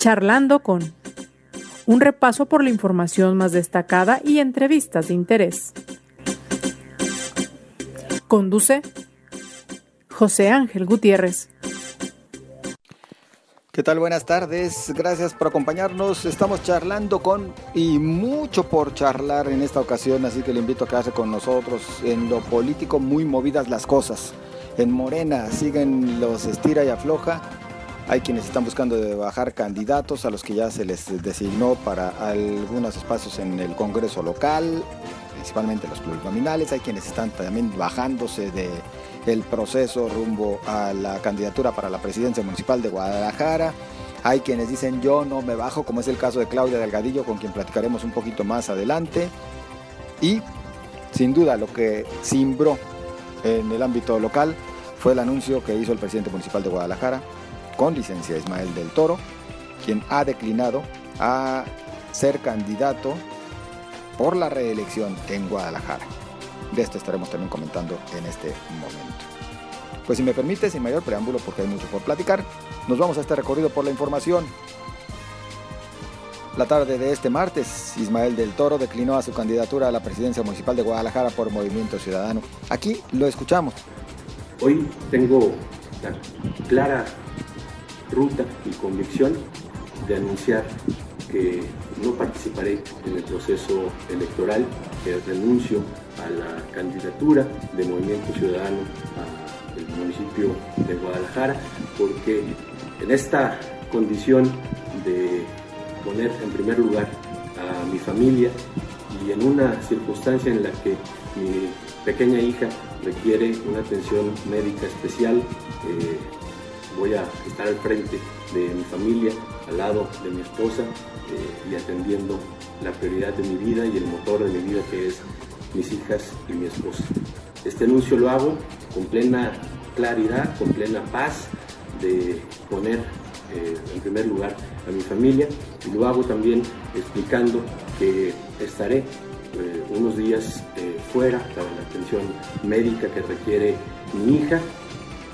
Charlando con un repaso por la información más destacada y entrevistas de interés. Conduce José Ángel Gutiérrez. ¿Qué tal? Buenas tardes. Gracias por acompañarnos. Estamos charlando con y mucho por charlar en esta ocasión, así que le invito a quedarse con nosotros. En lo político muy movidas las cosas. En Morena siguen los estira y afloja hay quienes están buscando bajar candidatos a los que ya se les designó para algunos espacios en el Congreso local, principalmente los plurinominales. Hay quienes están también bajándose de el proceso rumbo a la candidatura para la presidencia municipal de Guadalajara. Hay quienes dicen yo no me bajo, como es el caso de Claudia Delgadillo, con quien platicaremos un poquito más adelante. Y sin duda lo que cimbró en el ámbito local fue el anuncio que hizo el presidente municipal de Guadalajara, con licencia Ismael del Toro, quien ha declinado a ser candidato por la reelección en Guadalajara. De esto estaremos también comentando en este momento. Pues si me permite, sin mayor preámbulo, porque hay mucho por platicar, nos vamos a este recorrido por la información. La tarde de este martes, Ismael del Toro declinó a su candidatura a la presidencia municipal de Guadalajara por Movimiento Ciudadano. Aquí lo escuchamos. Hoy tengo la clara ruta y convicción de anunciar que no participaré en el proceso electoral, que renuncio a la candidatura de Movimiento Ciudadano al municipio de Guadalajara, porque en esta condición de poner en primer lugar a mi familia y en una circunstancia en la que mi pequeña hija requiere una atención médica especial, eh, voy a estar al frente de mi familia, al lado de mi esposa eh, y atendiendo la prioridad de mi vida y el motor de mi vida que es mis hijas y mi esposa. Este anuncio lo hago con plena claridad, con plena paz de poner eh, en primer lugar a mi familia y lo hago también explicando que estaré eh, unos días fuera para la atención médica que requiere mi hija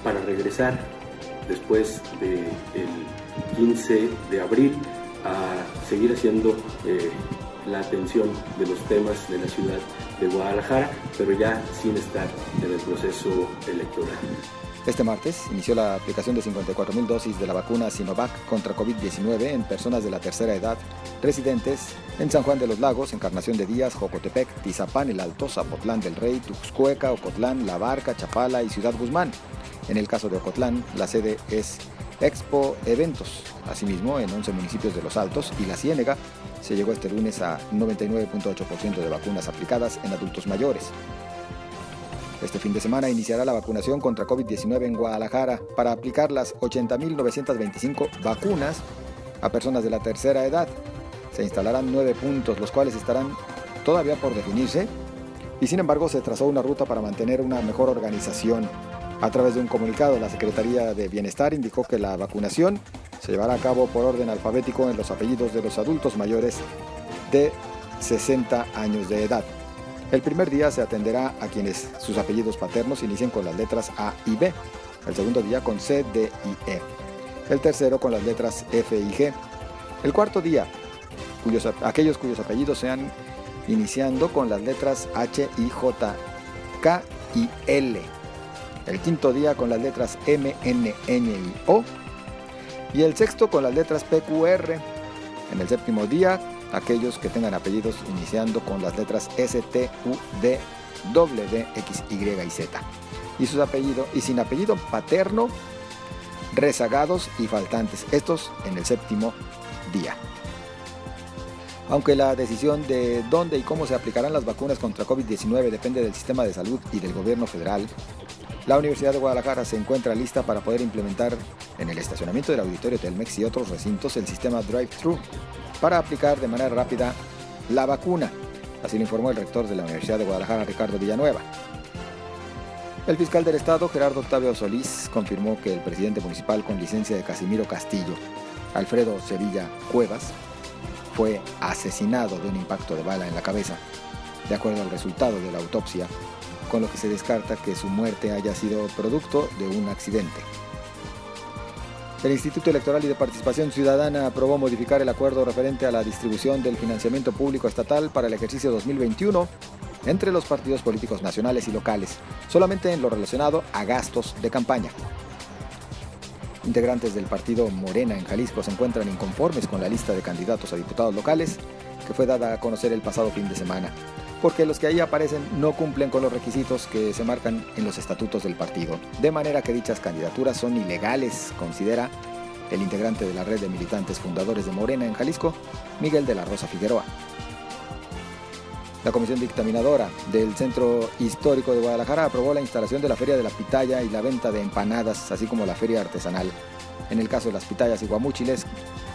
para regresar después del 15 de abril a seguir haciendo eh, la atención de los temas de la ciudad de Guadalajara, pero ya sin estar en el proceso electoral. Este martes inició la aplicación de 54.000 dosis de la vacuna Sinovac contra COVID-19 en personas de la tercera edad residentes en San Juan de los Lagos, Encarnación de Díaz, Jocotepec, Tizapán, El Alto, Zapotlán del Rey, Tuxcueca, Ocotlán, La Barca, Chapala y Ciudad Guzmán. En el caso de Ocotlán, la sede es Expo Eventos. Asimismo, en 11 municipios de Los Altos y La Ciénega se llegó este lunes a 99.8% de vacunas aplicadas en adultos mayores. Este fin de semana iniciará la vacunación contra COVID-19 en Guadalajara para aplicar las 80.925 vacunas a personas de la tercera edad. Se instalarán nueve puntos, los cuales estarán todavía por definirse, y sin embargo se trazó una ruta para mantener una mejor organización a través de un comunicado, la Secretaría de Bienestar indicó que la vacunación se llevará a cabo por orden alfabético en los apellidos de los adultos mayores de 60 años de edad. El primer día se atenderá a quienes sus apellidos paternos inicien con las letras A y B, el segundo día con C, D y E, el tercero con las letras F y G, el cuarto día aquellos cuyos apellidos sean iniciando con las letras H, I, J, K y L el quinto día con las letras M, N, N y O, y el sexto con las letras P, Q, R. En el séptimo día, aquellos que tengan apellidos iniciando con las letras S, T, U, D, W, X, Y y Z. Y sus apellidos, y sin apellido paterno, rezagados y faltantes. Estos en el séptimo día. Aunque la decisión de dónde y cómo se aplicarán las vacunas contra COVID-19 depende del sistema de salud y del gobierno federal, la Universidad de Guadalajara se encuentra lista para poder implementar en el estacionamiento del auditorio Telmex y otros recintos el sistema Drive-Thru para aplicar de manera rápida la vacuna. Así lo informó el rector de la Universidad de Guadalajara, Ricardo Villanueva. El fiscal del Estado, Gerardo Octavio Solís, confirmó que el presidente municipal con licencia de Casimiro Castillo, Alfredo Sevilla Cuevas, fue asesinado de un impacto de bala en la cabeza. De acuerdo al resultado de la autopsia, con lo que se descarta que su muerte haya sido producto de un accidente. El Instituto Electoral y de Participación Ciudadana aprobó modificar el acuerdo referente a la distribución del financiamiento público estatal para el ejercicio 2021 entre los partidos políticos nacionales y locales, solamente en lo relacionado a gastos de campaña. Integrantes del partido Morena en Jalisco se encuentran inconformes con la lista de candidatos a diputados locales que fue dada a conocer el pasado fin de semana, porque los que ahí aparecen no cumplen con los requisitos que se marcan en los estatutos del partido, de manera que dichas candidaturas son ilegales, considera el integrante de la red de militantes fundadores de Morena en Jalisco, Miguel de la Rosa Figueroa. La comisión dictaminadora del Centro Histórico de Guadalajara aprobó la instalación de la Feria de la Pitaya y la venta de empanadas, así como la Feria Artesanal. En el caso de las pitayas y guamúchiles,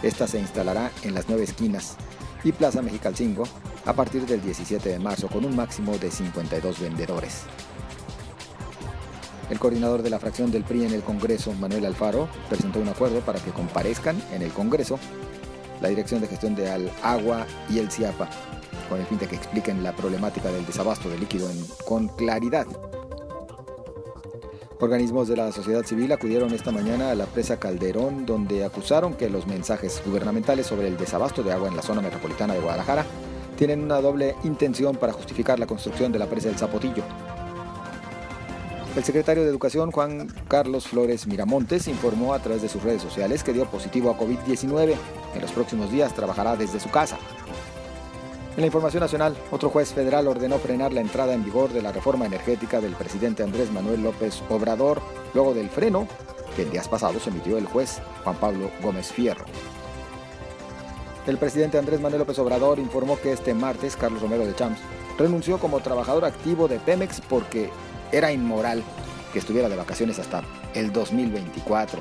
esta se instalará en las nueve esquinas y Plaza Mexicalcingo a partir del 17 de marzo con un máximo de 52 vendedores. El coordinador de la fracción del PRI en el Congreso, Manuel Alfaro, presentó un acuerdo para que comparezcan en el Congreso la Dirección de Gestión de Agua y el CIAPA con el fin de que expliquen la problemática del desabasto de líquido con claridad. Organismos de la sociedad civil acudieron esta mañana a la presa Calderón, donde acusaron que los mensajes gubernamentales sobre el desabasto de agua en la zona metropolitana de Guadalajara tienen una doble intención para justificar la construcción de la presa del Zapotillo. El secretario de Educación, Juan Carlos Flores Miramontes, informó a través de sus redes sociales que dio positivo a COVID-19. En los próximos días trabajará desde su casa. En la información nacional, otro juez federal ordenó frenar la entrada en vigor de la reforma energética del presidente Andrés Manuel López Obrador, luego del freno que el días pasados emitió el juez Juan Pablo Gómez Fierro. El presidente Andrés Manuel López Obrador informó que este martes Carlos Romero de Champs renunció como trabajador activo de Pemex porque era inmoral que estuviera de vacaciones hasta el 2024.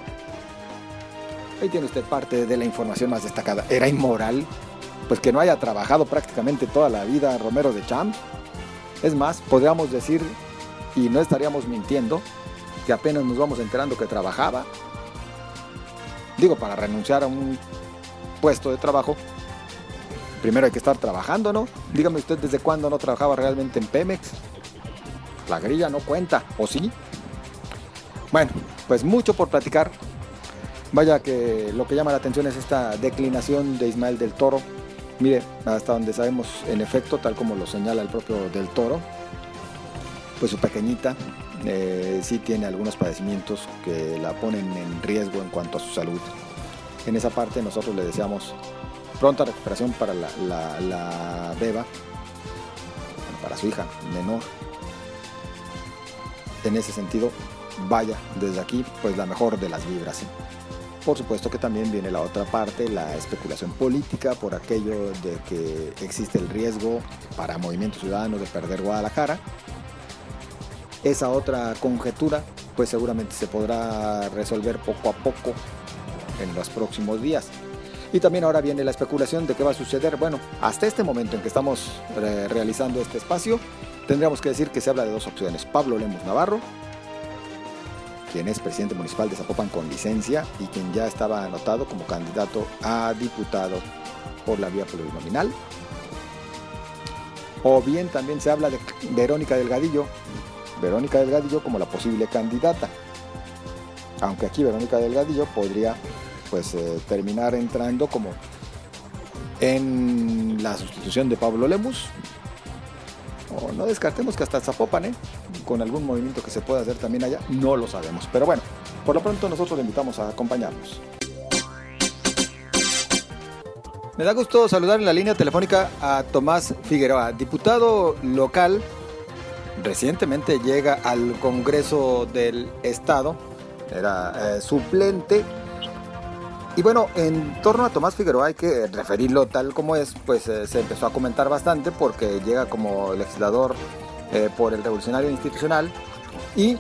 Ahí tiene usted parte de la información más destacada. ¿Era inmoral? pues que no haya trabajado prácticamente toda la vida Romero de Champs. Es más, podríamos decir, y no estaríamos mintiendo, que apenas nos vamos enterando que trabajaba. Digo, para renunciar a un puesto de trabajo, primero hay que estar trabajando, ¿no? Dígame usted desde cuándo no trabajaba realmente en Pemex. La grilla no cuenta, ¿o sí? Bueno, pues mucho por platicar. Vaya que lo que llama la atención es esta declinación de Ismael del Toro, Mire, hasta donde sabemos, en efecto, tal como lo señala el propio del toro, pues su pequeñita eh, sí tiene algunos padecimientos que la ponen en riesgo en cuanto a su salud. En esa parte nosotros le deseamos pronta recuperación para la, beba, para su hija menor. En ese sentido, vaya desde aquí, pues la mejor de las vibras. Por supuesto que también viene la otra parte, la especulación política, por aquello de que existe el riesgo para Movimiento Ciudadano de perder Guadalajara. Esa otra conjetura, pues seguramente se podrá resolver poco a poco en los próximos días. Y también ahora viene la especulación de qué va a suceder. Bueno, hasta este momento en que estamos eh, realizando este espacio, tendríamos que decir que se habla de dos opciones. Pablo Lemos Navarro quien es presidente municipal de Zapopan con licencia y quien ya estaba anotado como candidato a diputado por la vía plurinominal. O bien también se habla de Verónica Delgadillo, Verónica Delgadillo como la posible candidata. Aunque aquí Verónica Delgadillo podría pues eh, terminar entrando como en la sustitución de Pablo Lemus, o no descartemos que hasta Zapopan, ¿eh? con algún movimiento que se pueda hacer también allá, no lo sabemos. Pero bueno, por lo pronto nosotros le invitamos a acompañarnos. Me da gusto saludar en la línea telefónica a Tomás Figueroa, diputado local. Recientemente llega al Congreso del Estado, era eh, suplente y bueno, en torno a Tomás Figueroa hay que referirlo tal como es, pues eh, se empezó a comentar bastante porque llega como legislador eh, por el Revolucionario Institucional y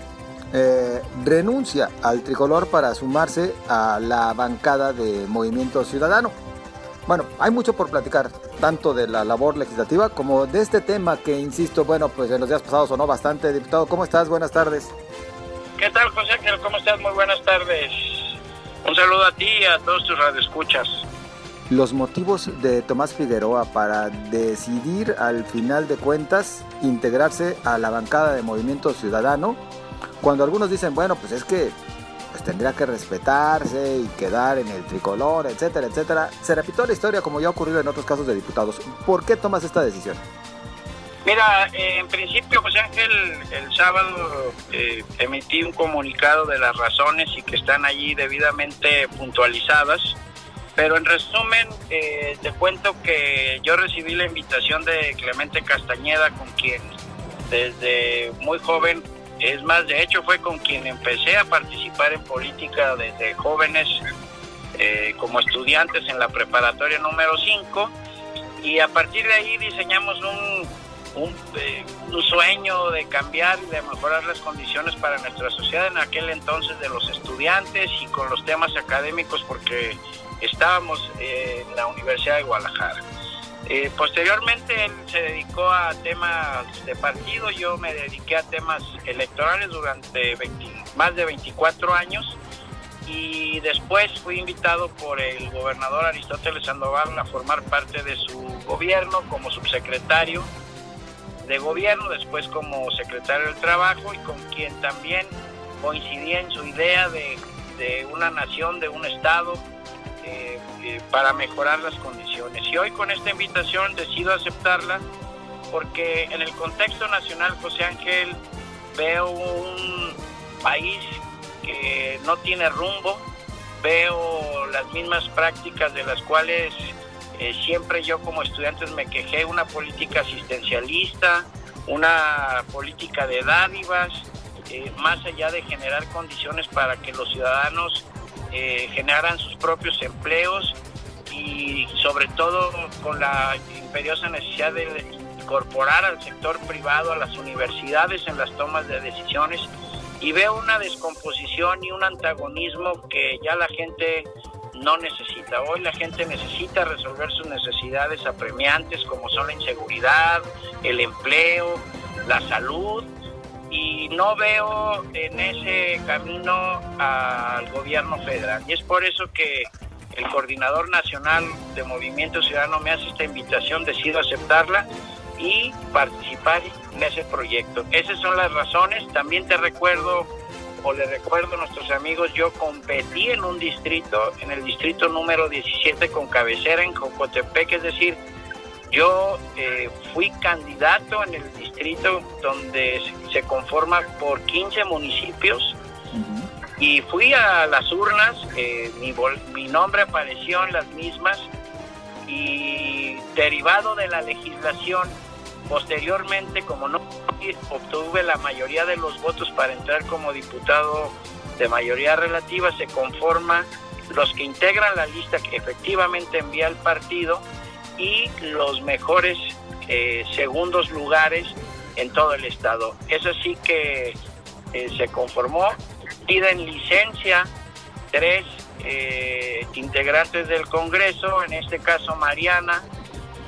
eh, renuncia al tricolor para sumarse a la bancada de Movimiento Ciudadano. Bueno, hay mucho por platicar, tanto de la labor legislativa como de este tema que, insisto, bueno, pues en los días pasados sonó bastante. Diputado, ¿cómo estás? Buenas tardes. ¿Qué tal, José ¿Cómo estás? Muy buenas tardes. Un saludo a ti y a todos tus radioescuchas. Los motivos de Tomás Figueroa para decidir al final de cuentas integrarse a la bancada de Movimiento Ciudadano, cuando algunos dicen, bueno, pues es que pues tendría que respetarse y quedar en el tricolor, etcétera, etcétera. Se repitió la historia como ya ha ocurrido en otros casos de diputados. ¿Por qué tomas esta decisión? Mira, eh, en principio, José Ángel, el sábado eh, emití un comunicado de las razones y que están allí debidamente puntualizadas. Pero en resumen, eh, te cuento que yo recibí la invitación de Clemente Castañeda, con quien desde muy joven, es más, de hecho fue con quien empecé a participar en política desde jóvenes, como estudiantes en la preparatoria número 5, y a partir de ahí diseñamos un un, sueño de cambiar y de mejorar las condiciones para nuestra sociedad en aquel entonces de los estudiantes y con los temas académicos porque estábamos en la Universidad de Guadalajara. Eh, posteriormente él se dedicó a temas de partido, yo me dediqué a temas electorales durante más de 24 años y después fui invitado por el gobernador Aristóteles Sandoval a formar parte de su gobierno como subsecretario de gobierno, después como secretario del Trabajo y con quien también coincidía en su idea de, una nación, de un Estado, eh, eh, para mejorar las condiciones. Y hoy con esta invitación decido aceptarla porque en el contexto nacional, José Ángel, veo un país que no tiene rumbo, veo las mismas prácticas de las cuales eh, siempre yo como estudiante me quejé una política asistencialista, una política de dádivas, eh, más allá de generar condiciones para que los ciudadanos eh, generaran sus propios empleos y sobre todo con la imperiosa necesidad de incorporar al sector privado, a las universidades en las tomas de decisiones. Y veo una descomposición y un antagonismo que ya la gente no necesita. Hoy la gente necesita resolver sus necesidades apremiantes como son la inseguridad, el empleo, la salud y no veo en ese camino al gobierno federal. Y es por eso que el coordinador nacional de Movimiento Ciudadano me hace esta invitación, decido aceptarla y participar en ese proyecto. Esas son las razones. También te recuerdo o le recuerdo a nuestros amigos, yo competí en un distrito, en el distrito número 17 con cabecera en Jocotepec, es decir, yo eh, fui candidato en el distrito donde se conforma por 15 municipios y fui a las urnas, eh, mi, mi nombre apareció en las mismas y derivado de la legislación Posteriormente, como no obtuve la mayoría de los votos para entrar como diputado de mayoría relativa, se conforma los que integran la lista que efectivamente envía el partido y los mejores eh, segundos lugares en todo el estado. Es así que eh, se conformó, piden licencia tres eh, integrantes del Congreso, en este caso Mariana,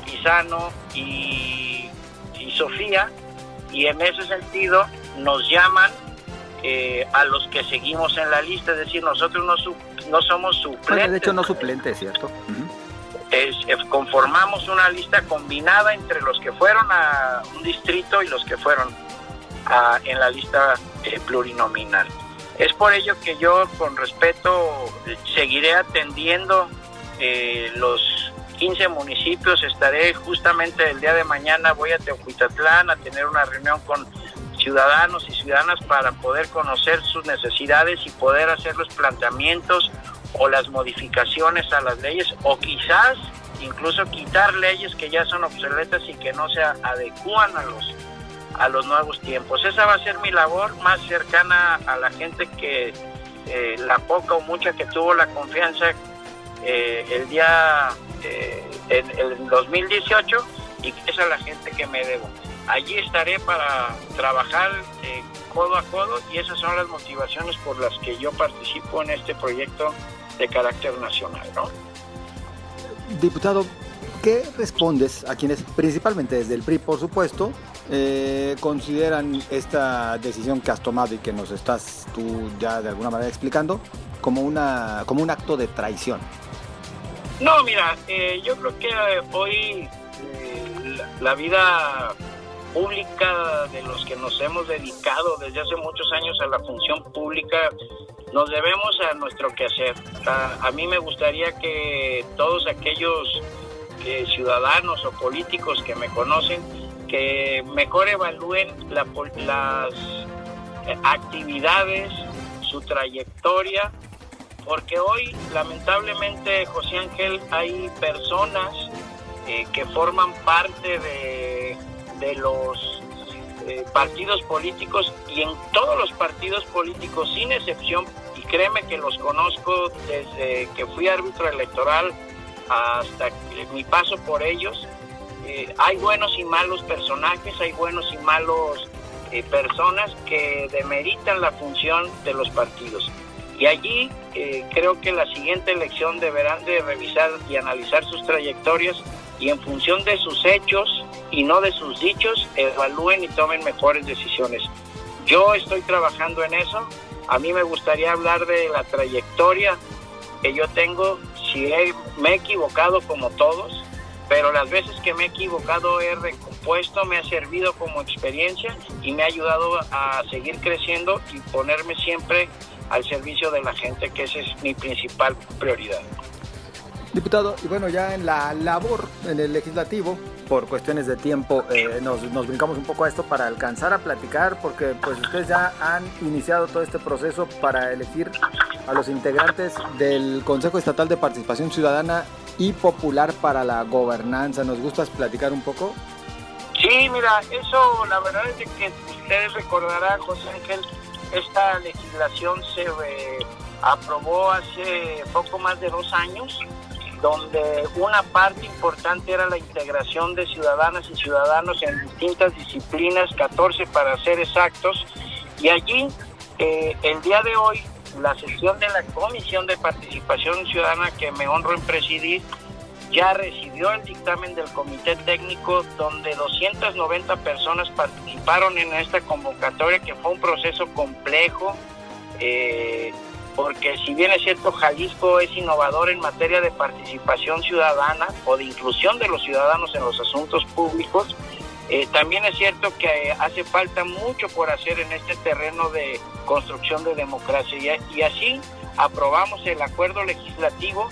Pisano y Sofía, y en ese sentido nos llaman eh, a los que seguimos en la lista, es decir, nosotros no, no somos suplentes. de hecho, no suplentes, ¿cierto? es, eh, conformamos una lista combinada entre los que fueron a un distrito y los que fueron a, en la lista eh, plurinominal. Es por ello que yo, con respeto, seguiré atendiendo los 15 municipios. Estaré justamente el día de mañana, voy a Teocuitatlán a tener una reunión con ciudadanos y ciudadanas para poder conocer sus necesidades y poder hacer los planteamientos o las modificaciones a las leyes o quizás incluso quitar leyes que ya son obsoletas y que no se adecúan a los a los nuevos tiempos. Esa va a ser mi labor más cercana a la gente que eh, la poca o mucha que tuvo la confianza eh, el día eh, en el 2018 y que es a la gente que me debo. Allí estaré para trabajar eh, codo a codo y esas son las motivaciones por las que yo participo en este proyecto de carácter nacional. ¿no? Diputado, ¿qué respondes a quienes, principalmente desde el PRI, por supuesto, eh, consideran esta decisión que has tomado y que nos estás tú ya de alguna manera explicando como, una, como un acto de traición? No, mira, eh, yo creo que hoy eh, la, vida pública de los que nos hemos dedicado desde hace muchos años a la función pública, nos debemos a nuestro quehacer. A, a mí me gustaría que todos aquellos eh, ciudadanos o políticos que me conocen, que mejor evalúen la, las actividades, su trayectoria, porque hoy lamentablemente, José Ángel, hay personas eh, que forman parte de, los eh, partidos políticos y en todos los partidos políticos, sin excepción, y créeme que los conozco desde que fui árbitro electoral hasta mi paso por ellos, eh, hay buenos y malos personajes, hay buenos y malos personas que demeritan la función de los partidos. Y allí eh, creo que la siguiente elección deberán de revisar y analizar sus trayectorias y en función de sus hechos y no de sus dichos, evalúen y tomen mejores decisiones. Yo estoy trabajando en eso. A mí me gustaría hablar de la trayectoria que yo tengo, si me he equivocado como todos, pero las veces que me he equivocado he recompuesto, me ha servido como experiencia y me ha ayudado a seguir creciendo y ponerme siempre al servicio de la gente, que esa es mi principal prioridad. Diputado, y bueno, ya en la labor en el legislativo, por cuestiones de tiempo, eh, nos, nos, brincamos un poco a esto para alcanzar a platicar, porque pues ustedes ya han iniciado todo este proceso para elegir a los integrantes del Consejo Estatal de Participación Ciudadana y Popular para la Gobernanza. ¿Nos gustas platicar un poco? Sí, mira, eso la verdad es que ustedes recordarán, José Ángel, esta legislación se eh, aprobó hace poco más de dos años, donde una parte importante era la integración de ciudadanas y ciudadanos en distintas disciplinas, 14 para ser exactos, y allí eh, el día de hoy la sesión de la Comisión de Participación Ciudadana que me honro en presidir ya recibió el dictamen del comité técnico donde 290 personas participaron en esta convocatoria que fue un proceso complejo eh, porque si bien es cierto Jalisco es innovador en materia de participación ciudadana o de inclusión de los ciudadanos en los asuntos públicos, eh, también es cierto que hace falta mucho por hacer en este terreno de construcción de democracia. Y así aprobamos el acuerdo legislativo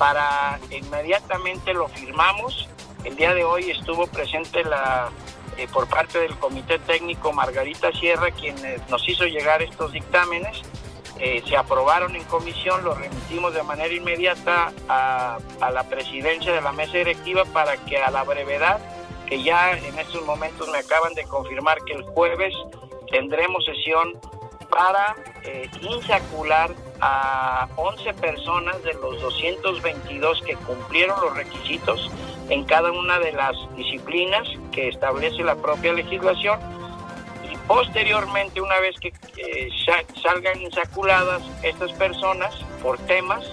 para inmediatamente lo firmamos. El día de hoy estuvo presente la eh, por parte del Comité Técnico Margarita Sierra, quien eh, nos hizo llegar estos dictámenes. Eh, se aprobaron en comisión, los remitimos de manera inmediata a, a la presidencia de la mesa directiva para que a la brevedad, que ya en estos momentos me acaban de confirmar que el jueves tendremos sesión para insacular a 11 personas de los 222 que cumplieron los requisitos en cada una de las disciplinas que establece la propia legislación. Y posteriormente una vez que eh, salgan insaculadas estas personas por temas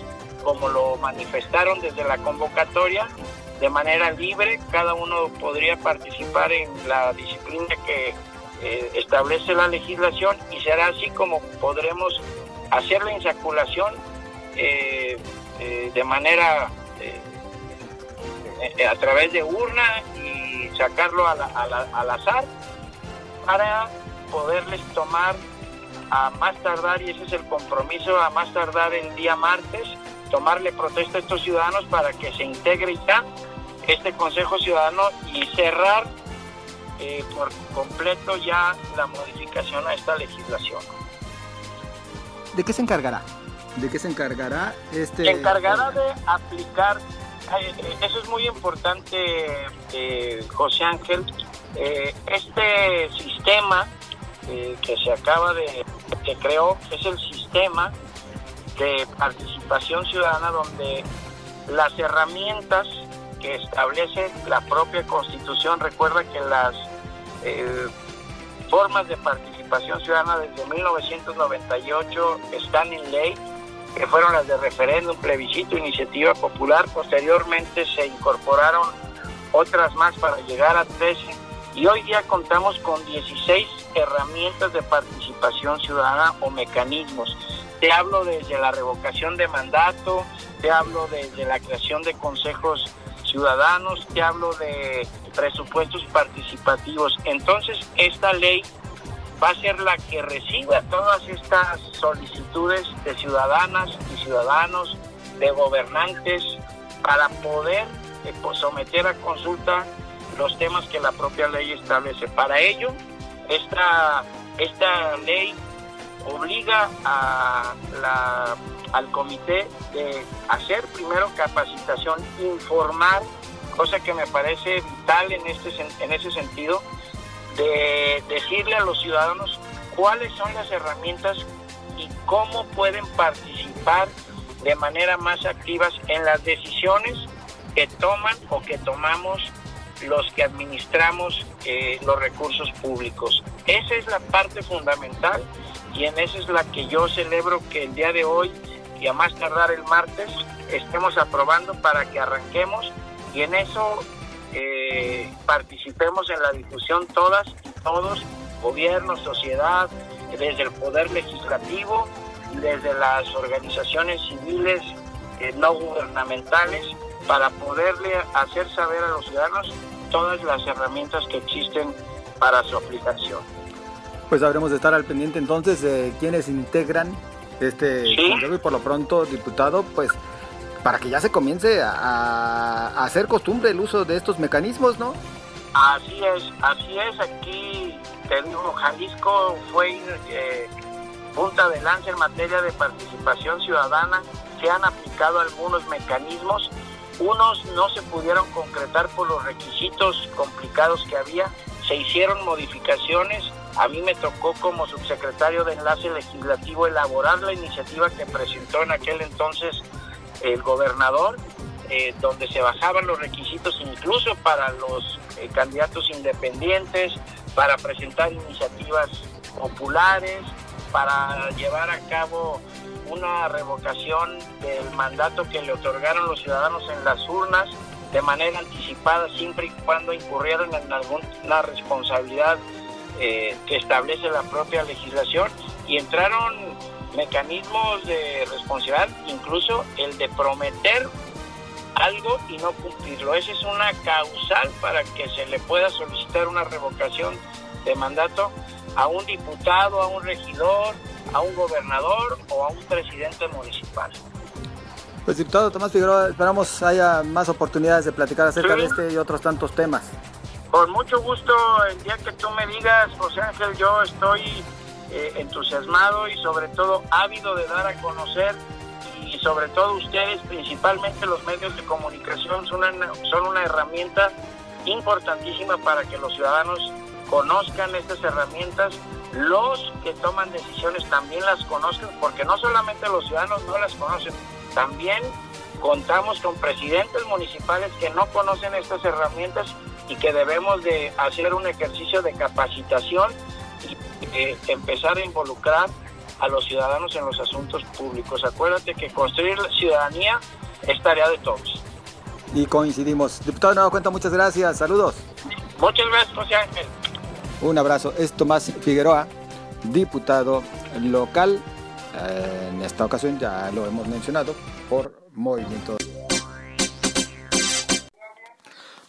como lo manifestaron desde la convocatoria de manera libre cada uno podría participar en la disciplina que eh, establece la legislación y será así como podremos hacer la insaculación eh, eh, de manera a través de urna y sacarlo al azar para poderles tomar a más tardar, y ese es el compromiso, a más tardar el día martes, tomarle protesta a estos ciudadanos para que se integre ya este Consejo Ciudadano y cerrar por completo ya la modificación a esta legislación. ¿De qué se encargará? ¿De qué se encargará este? Se encargará de aplicar, eh, eso es muy importante, eh, José Ángel, eh, este sistema que se acaba de, que creó, es el sistema de participación ciudadana donde las herramientas que establece la propia constitución, recuerda que las formas de participación ciudadana desde 1998 están en ley, que fueron las de referéndum, plebiscito, iniciativa popular. Posteriormente se incorporaron otras más para llegar a 13 y hoy día contamos con 16 herramientas de participación ciudadana o mecanismos. Te hablo desde la revocación de mandato, te hablo desde la creación de consejos ciudadanos, te hablo de presupuestos participativos. Entonces, esta ley va a ser la que reciba todas estas solicitudes de ciudadanas y ciudadanos, de gobernantes, para poder eh, pues, someter a consulta los temas que la propia ley establece. Para ello, esta, esta ley obliga al comité de hacer primero capacitación, informar, cosa que me parece vital en, este, en ese sentido, de decirle a los ciudadanos cuáles son las herramientas y cómo pueden participar de manera más activas en las decisiones que toman o que tomamos los que administramos eh, los recursos públicos. Esa es la parte fundamental y en esa es la que yo celebro que el día de hoy y a más tardar el martes estemos aprobando para que arranquemos y en eso eh, participemos en la discusión todas y todos, gobierno, sociedad, desde el poder legislativo, desde las organizaciones civiles eh, no gubernamentales, para poderle hacer saber a los ciudadanos todas las herramientas que existen para su aplicación. Pues habremos de estar al pendiente entonces de quienes integran este consejo y por lo pronto, diputado, pues para que ya se comience a, hacer costumbre el uso de estos mecanismos, ¿no? Así es, así es. Aquí, te digo, Jalisco fue eh, punta de lanza en materia de participación ciudadana. Se han aplicado algunos mecanismos unos no se pudieron concretar por los requisitos complicados que había, se hicieron modificaciones. A mí me tocó como subsecretario de Enlace Legislativo elaborar la iniciativa que presentó en aquel entonces el gobernador, eh, donde se bajaban los requisitos incluso para los eh, candidatos independientes, para presentar iniciativas populares, para llevar a cabo una revocación del mandato que le otorgaron los ciudadanos en las urnas de manera anticipada siempre y cuando incurrieran en alguna responsabilidad eh, que establece la propia legislación y entraron mecanismos de responsabilidad, incluso el de prometer algo y no cumplirlo. Esa es una causal para que se le pueda solicitar una revocación de mandato a un diputado, a un regidor, a un gobernador o a un presidente municipal. Pues diputado Tomás Figueroa, esperamos haya más oportunidades de platicar acerca de este y otros tantos temas. Con mucho gusto, el día que tú me digas, José Ángel, yo estoy eh, entusiasmado y sobre todo ávido de dar a conocer y sobre todo ustedes, principalmente los medios de comunicación, son una, son una herramienta importantísima para que los ciudadanos conozcan estas herramientas los que toman decisiones también las conozcan, porque no solamente los ciudadanos no las conocen, también contamos con presidentes municipales que no conocen estas herramientas y que debemos de hacer un ejercicio de capacitación y eh, empezar a involucrar a los ciudadanos en los asuntos públicos. Acuérdate que construir la ciudadanía es tarea de todos. Y coincidimos. Diputado Nueva Cuenta, muchas gracias. Saludos. Muchas gracias, José Ángel. Un abrazo. Es Tomás Figueroa, diputado local. Eh, en esta ocasión ya lo hemos mencionado por Movimiento.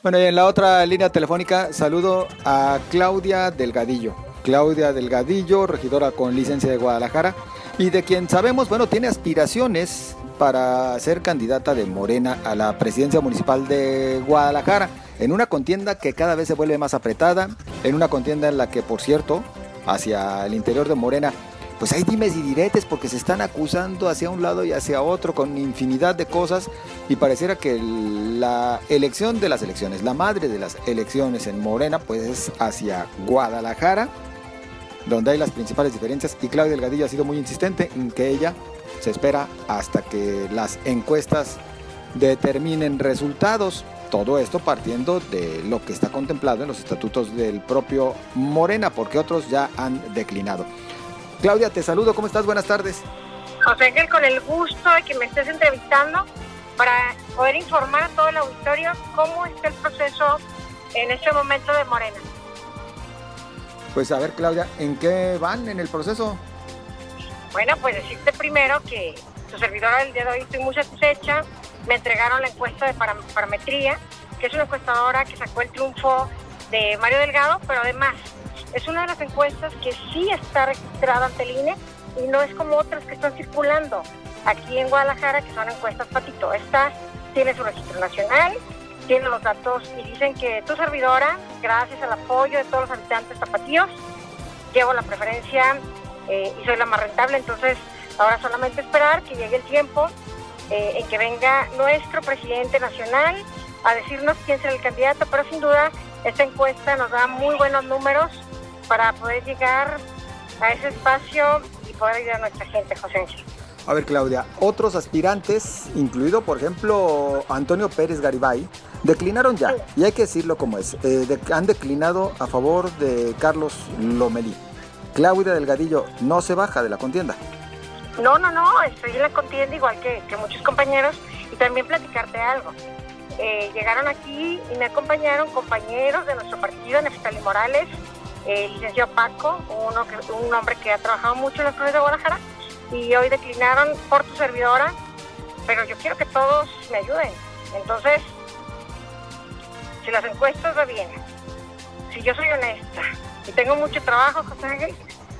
Bueno, y en la otra línea telefónica saludo a Claudia Delgadillo. Claudia Delgadillo, regidora con licencia de Guadalajara y de quien sabemos, bueno, tiene aspiraciones para ser candidata de Morena a la presidencia municipal de Guadalajara, en una contienda que cada vez se vuelve más apretada, en una contienda en la que, por cierto, hacia el interior de Morena, pues hay dimes y diretes porque se están acusando hacia un lado y hacia otro con infinidad de cosas y pareciera que la elección de las elecciones, la madre de las elecciones en Morena, pues es hacia Guadalajara, donde hay las principales diferencias y Claudia Delgadillo ha sido muy insistente en que ella se espera hasta que las encuestas determinen resultados. Todo esto partiendo de lo que está contemplado en los estatutos del propio Morena, porque otros ya han declinado. Claudia, te saludo, ¿cómo estás? Buenas tardes. José Ángel, con el gusto de que me estés entrevistando para poder informar a todo el auditorio cómo está el proceso en este momento de Morena. Pues a ver, Claudia, ¿en qué van en el proceso? Bueno, pues decirte primero que tu servidora del día de hoy estoy muy satisfecha. Me entregaron la encuesta de parametría, que es una encuestadora que sacó el triunfo de Mario Delgado, pero además es una de las encuestas que sí está registrada ante el INE y no es como otras que están circulando aquí en Guadalajara, que son encuestas patito. Esta tiene su registro nacional, tiene los datos y dicen que tu servidora, gracias al apoyo de todos los habitantes zapatíos, llevo la preferencia eh, y soy la más rentable. Entonces, ahora solamente esperar que llegue el tiempo eh, en que venga nuestro presidente nacional a decirnos quién será el candidato, pero sin duda esta encuesta nos da muy buenos números para poder llegar a ese espacio y poder ayudar a nuestra gente, José A ver, Claudia, otros aspirantes, incluido por ejemplo Antonio Pérez Garibay, declinaron ya, y hay que decirlo como es, eh, han declinado a favor de Carlos Lomelí. Claudia Delgadillo no se baja de la contienda. No, no, no, estoy en la contienda igual que, que muchos compañeros y también platicarte algo. Eh, llegaron aquí y me acompañaron compañeros de nuestro partido, Neftali Morales, el licenciado Paco, un hombre que ha trabajado mucho en las cosas de Guadalajara, y hoy declinaron por tu servidora, pero yo quiero que todos me ayuden. Entonces, si las encuestas va bien, si yo soy honesta y tengo mucho trabajo, José Ángel,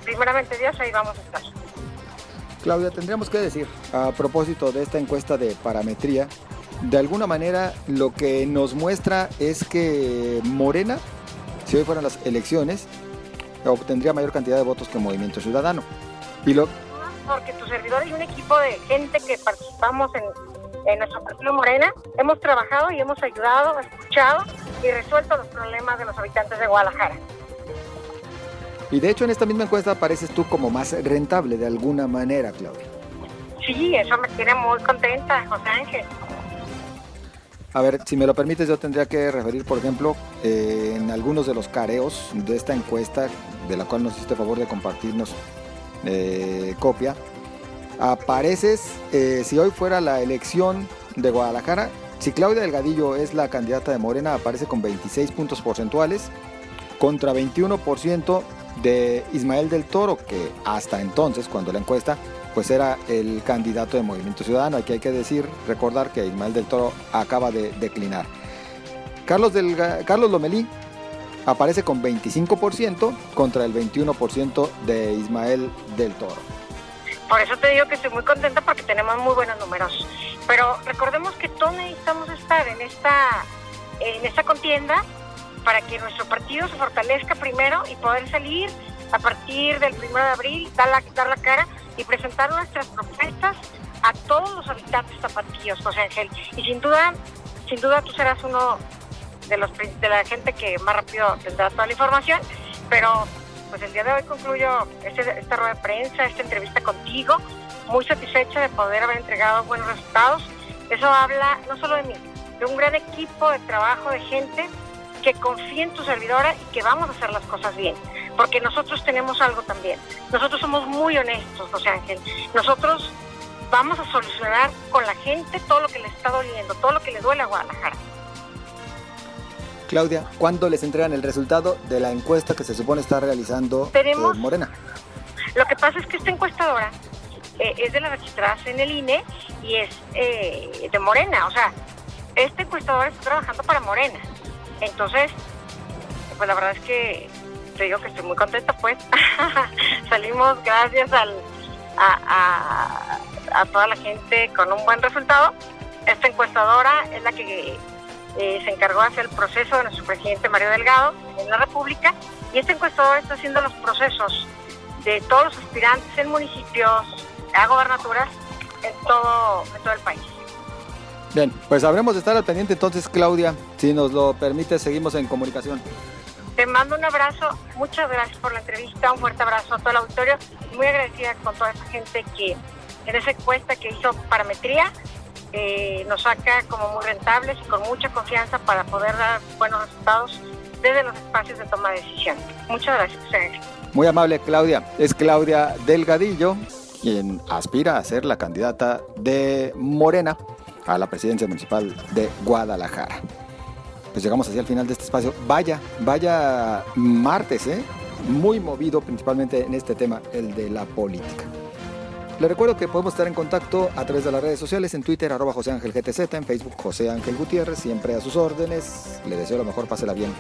primeramente Dios, ahí vamos a estar. Claudia, tendríamos que decir, a propósito de esta encuesta de parametría, de alguna manera lo que nos muestra es que Morena, si hoy fueran las elecciones, obtendría mayor cantidad de votos que Movimiento Ciudadano. Y lo... Porque tu servidor y un equipo de gente que participamos en, en nuestro partido Morena, hemos trabajado y hemos ayudado, escuchado y resuelto los problemas de los habitantes de Guadalajara. Y de hecho en esta misma encuesta apareces tú como más rentable de alguna manera, Claudia. Sí, eso me tiene muy contenta, José Ángel. A ver, si me lo permites, yo tendría que referir, por ejemplo, eh, en algunos de los careos de esta encuesta, de la cual nos hiciste favor de compartirnos eh, copia. Apareces, eh, si hoy fuera la elección de Guadalajara, si Claudia Delgadillo es la candidata de Morena, aparece con 26 puntos porcentuales contra 21% de Ismael del Toro, que hasta entonces, cuando la encuesta pues era el candidato de Movimiento Ciudadano. Aquí hay que decir, recordar que Ismael del Toro acaba de declinar. Carlos, del, Carlos Lomelí aparece con 25% contra el 21% de Ismael del Toro. Por eso te digo que estoy muy contenta porque tenemos muy buenos números. Pero recordemos que todos necesitamos estar en esta, en esta contienda para que nuestro partido se fortalezca primero y poder salir a partir del 1 de abril, dar la, dar la cara y presentar nuestras propuestas a todos los habitantes zapatillos, José Ángel. Y sin duda, sin duda tú serás uno de los de la gente que más rápido tendrá toda la información, pero pues el día de hoy concluyo este, esta rueda de prensa, esta entrevista contigo, muy satisfecha de poder haber entregado buenos resultados. Eso habla no solo de mí, de un gran equipo de trabajo de gente que confía en tu servidora y que vamos a hacer las cosas bien porque nosotros tenemos algo también. Nosotros somos muy honestos, José Ángel. Nosotros vamos a solucionar con la gente todo lo que le está doliendo, todo lo que le duele a Guadalajara. Claudia, ¿cuándo les entregan el resultado de la encuesta que se supone está realizando eh, Morena? Lo que pasa es que esta encuestadora eh, es de las registradas en el INE y es eh, de Morena. O sea, este encuestador está trabajando para Morena. Entonces, pues la verdad es que te digo que estoy muy contenta, pues. Salimos gracias a, a, toda la gente con un buen resultado. Esta encuestadora es la que eh, se encargó de hacer el proceso de nuestro presidente Mario Delgado en la República y esta encuestadora está haciendo los procesos de todos los aspirantes en municipios, a gobernaturas en todo, en todo el país. Bien, pues habremos de estar al pendiente entonces, Claudia. Si nos lo permite, seguimos en comunicación. Te mando un abrazo, muchas gracias por la entrevista, un fuerte abrazo a todo el auditorio, muy agradecida con toda esa gente que en esa encuesta que hizo parametría eh, nos saca como muy rentables y con mucha confianza para poder dar buenos resultados desde los espacios de toma de decisión. Muchas gracias. Muy amable Claudia, es Claudia Delgadillo quien aspira a ser la candidata de Morena a la presidencia municipal de Guadalajara pues llegamos hacia el final de este espacio. Vaya, vaya martes, ¿eh? Muy movido principalmente en este tema, el de la política. Le recuerdo que podemos estar en contacto a través de las redes sociales, en Twitter, arroba José Ángel GTZ, en Facebook, José Ángel Gutiérrez, siempre a sus órdenes. Le deseo lo mejor, pásela bien.